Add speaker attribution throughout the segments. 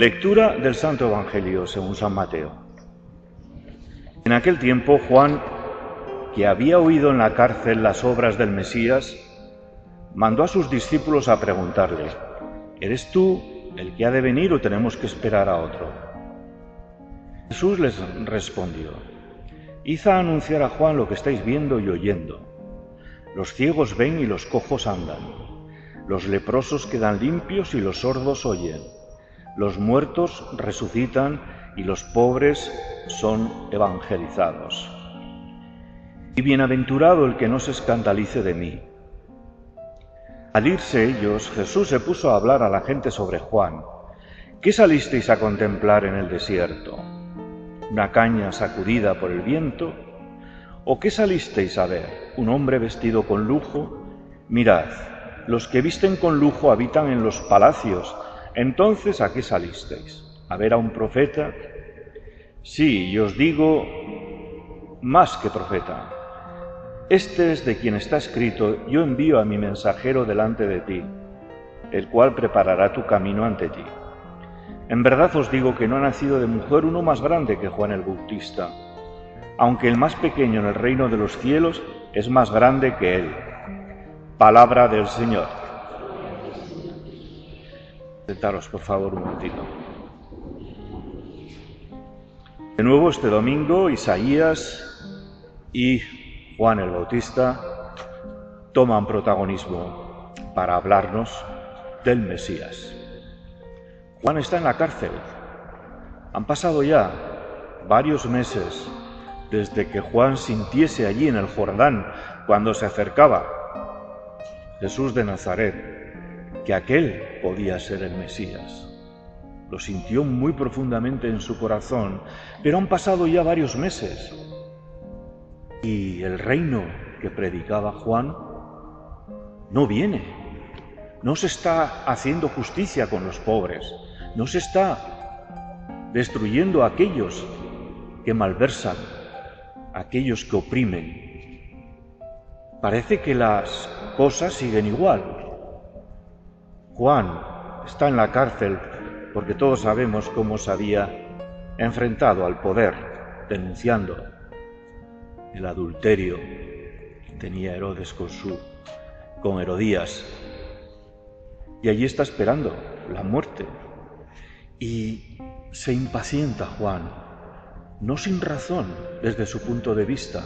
Speaker 1: Lectura del Santo Evangelio según San Mateo. En aquel tiempo Juan, que había oído en la cárcel las obras del Mesías, mandó a sus discípulos a preguntarle, ¿eres tú el que ha de venir o tenemos que esperar a otro? Jesús les respondió, Id a anunciar a Juan lo que estáis viendo y oyendo. Los ciegos ven y los cojos andan, los leprosos quedan limpios y los sordos oyen, los muertos resucitan y los pobres son evangelizados. Y bienaventurado el que no se escandalice de mí. Al irse ellos, Jesús se puso a hablar a la gente sobre Juan. ¿Qué salisteis a contemplar en el desierto? ¿Una caña sacudida por el viento? ¿O qué salisteis a ver? ¿Un hombre vestido con lujo? Mirad, los que visten con lujo habitan en los palacios. Entonces, ¿a qué salisteis? ¿A ver a un profeta? Sí, y os digo, más que profeta. Este es de quien está escrito, yo envío a mi mensajero delante de ti, el cual preparará tu camino ante ti. En verdad os digo que no ha nacido de mujer uno más grande que Juan el Bautista, aunque el más pequeño en el reino de los cielos es más grande que él. Palabra del Señor. Sentaros, por favor, un momentito. De nuevo este domingo, Isaías y Juan el Bautista toman protagonismo para hablarnos del Mesías. Juan está en la cárcel. Han pasado ya varios meses desde que Juan sintiese allí en el Jordán, cuando se acercaba Jesús de Nazaret, que aquel podía ser el Mesías. Lo sintió muy profundamente en su corazón, pero han pasado ya varios meses y el reino que predicaba Juan no viene. No se está haciendo justicia con los pobres. No se está destruyendo a aquellos que malversan, a aquellos que oprimen. Parece que las cosas siguen igual. Juan está en la cárcel porque todos sabemos cómo se había enfrentado al poder, denunciando el adulterio que tenía Herodes con su con Herodías. Y allí está esperando la muerte. Y se impacienta Juan, no sin razón desde su punto de vista.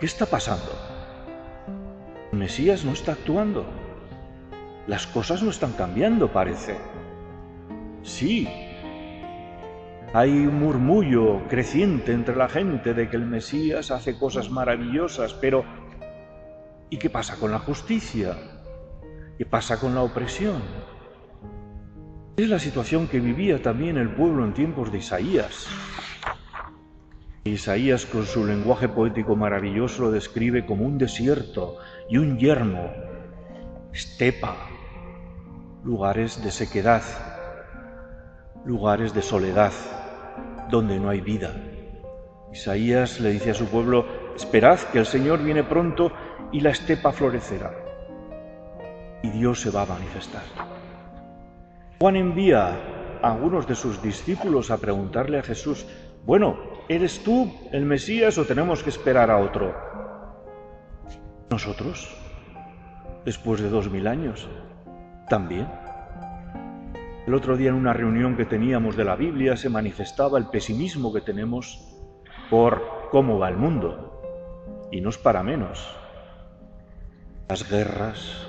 Speaker 1: ¿Qué está pasando? Mesías no está actuando. Las cosas no están cambiando, parece. Sí, hay un murmullo creciente entre la gente de que el Mesías hace cosas maravillosas, pero ¿y qué pasa con la justicia? ¿Qué pasa con la opresión? Es la situación que vivía también el pueblo en tiempos de Isaías. Isaías con su lenguaje poético maravilloso lo describe como un desierto y un yermo, estepa, lugares de sequedad, lugares de soledad donde no hay vida. Isaías le dice a su pueblo, esperad que el Señor viene pronto y la estepa florecerá. Y Dios se va a manifestar. Juan envía a algunos de sus discípulos a preguntarle a Jesús, bueno, ¿eres tú el Mesías o tenemos que esperar a otro? ¿Nosotros? Después de dos mil años, también. El otro día en una reunión que teníamos de la Biblia se manifestaba el pesimismo que tenemos por cómo va el mundo. Y no es para menos. Las guerras,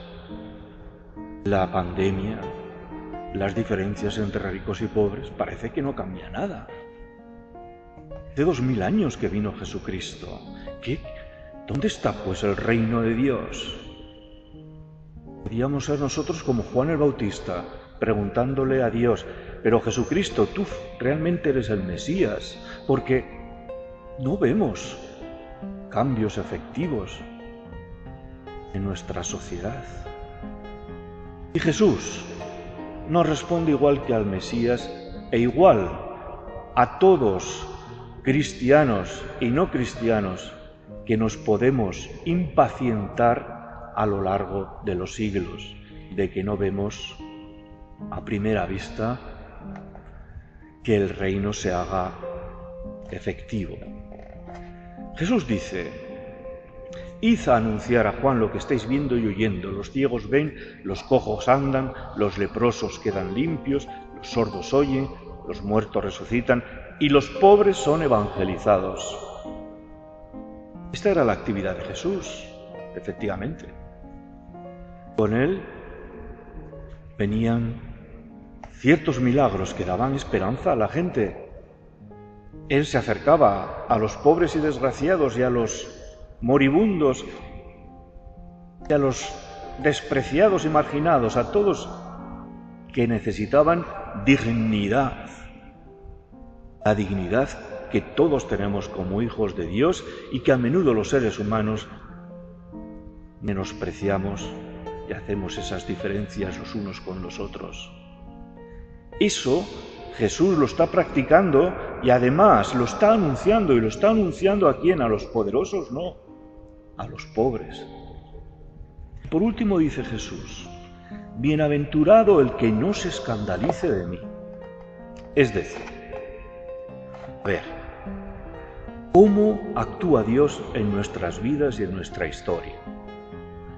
Speaker 1: la pandemia, las diferencias entre ricos y pobres, parece que no cambia nada. Hace dos mil años que vino Jesucristo. ¿Qué? ¿Dónde está pues el reino de Dios? Podríamos ser nosotros como Juan el Bautista, preguntándole a Dios, pero Jesucristo, tú realmente eres el Mesías, porque no vemos cambios efectivos en nuestra sociedad. Y Jesús nos responde igual que al Mesías e igual a todos, cristianos y no cristianos, que nos podemos impacientar a lo largo de los siglos, de que no vemos a primera vista que el reino se haga efectivo. Jesús dice, id a anunciar a Juan lo que estáis viendo y oyendo. Los ciegos ven, los cojos andan, los leprosos quedan limpios, los sordos oyen, los muertos resucitan y los pobres son evangelizados. Esta era la actividad de Jesús, efectivamente. Con él venían ciertos milagros que daban esperanza a la gente. Él se acercaba a los pobres y desgraciados y a los moribundos y a los despreciados y marginados, a todos que necesitaban dignidad. La dignidad que todos tenemos como hijos de Dios y que a menudo los seres humanos menospreciamos y hacemos esas diferencias los unos con los otros. Eso Jesús lo está practicando y además lo está anunciando y lo está anunciando a quién, a los poderosos, no, a los pobres. Por último dice Jesús, bienaventurado el que no se escandalice de mí. Es decir, ver, ¿cómo actúa Dios en nuestras vidas y en nuestra historia?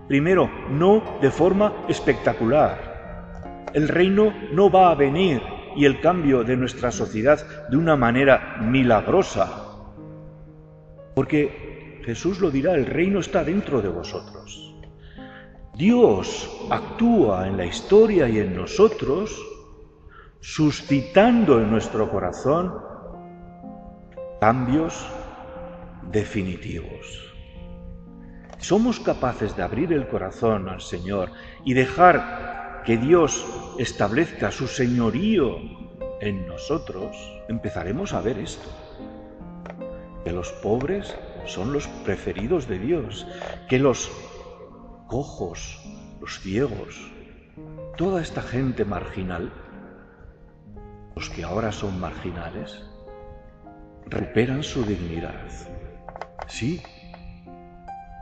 Speaker 1: Primero, no de forma espectacular. El reino no va a venir y el cambio de nuestra sociedad de una manera milagrosa. Porque Jesús lo dirá, el reino está dentro de vosotros. Dios actúa en la historia y en nosotros, suscitando en nuestro corazón cambios definitivos somos capaces de abrir el corazón al Señor y dejar que Dios establezca su señorío en nosotros, empezaremos a ver esto. Que los pobres son los preferidos de Dios, que los cojos, los ciegos, toda esta gente marginal, los que ahora son marginales, recuperan su dignidad. Sí,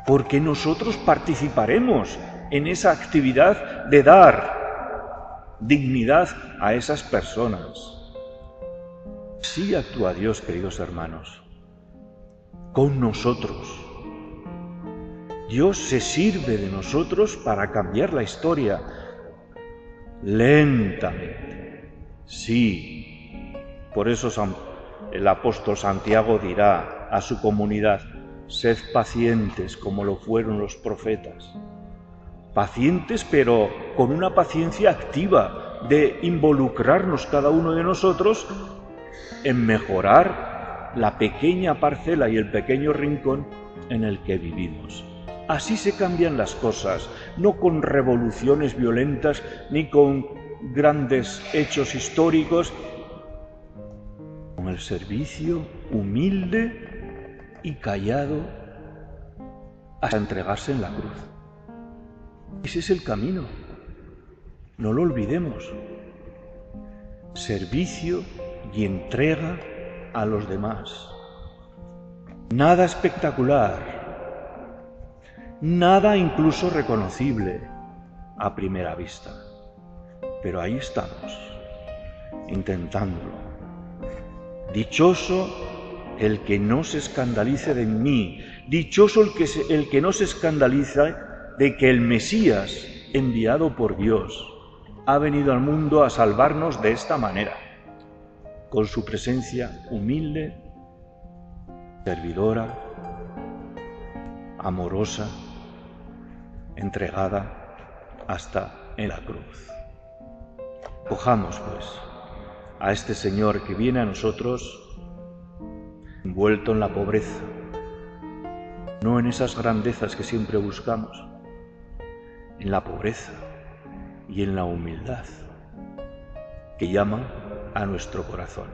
Speaker 1: porque nosotros participaremos en esa actividad de dar dignidad a esas personas. Sí actúa Dios, queridos hermanos, con nosotros. Dios se sirve de nosotros para cambiar la historia lentamente. Sí, por eso el apóstol Santiago dirá a su comunidad, Sed pacientes como lo fueron los profetas. Pacientes pero con una paciencia activa de involucrarnos cada uno de nosotros en mejorar la pequeña parcela y el pequeño rincón en el que vivimos. Así se cambian las cosas, no con revoluciones violentas ni con grandes hechos históricos, con el servicio humilde y callado hasta entregarse en la cruz. Ese es el camino. No lo olvidemos. Servicio y entrega a los demás. Nada espectacular, nada incluso reconocible a primera vista. Pero ahí estamos, intentándolo. Dichoso el que no se escandalice de mí, dichoso el que, el que no se escandaliza de que el Mesías, enviado por Dios, ha venido al mundo a salvarnos de esta manera, con su presencia humilde, servidora, amorosa, entregada hasta en la cruz. Cojamos, pues, a este Señor que viene a nosotros envuelto en la pobreza, no en esas grandezas que siempre buscamos, en la pobreza y en la humildad que llama a nuestro corazón.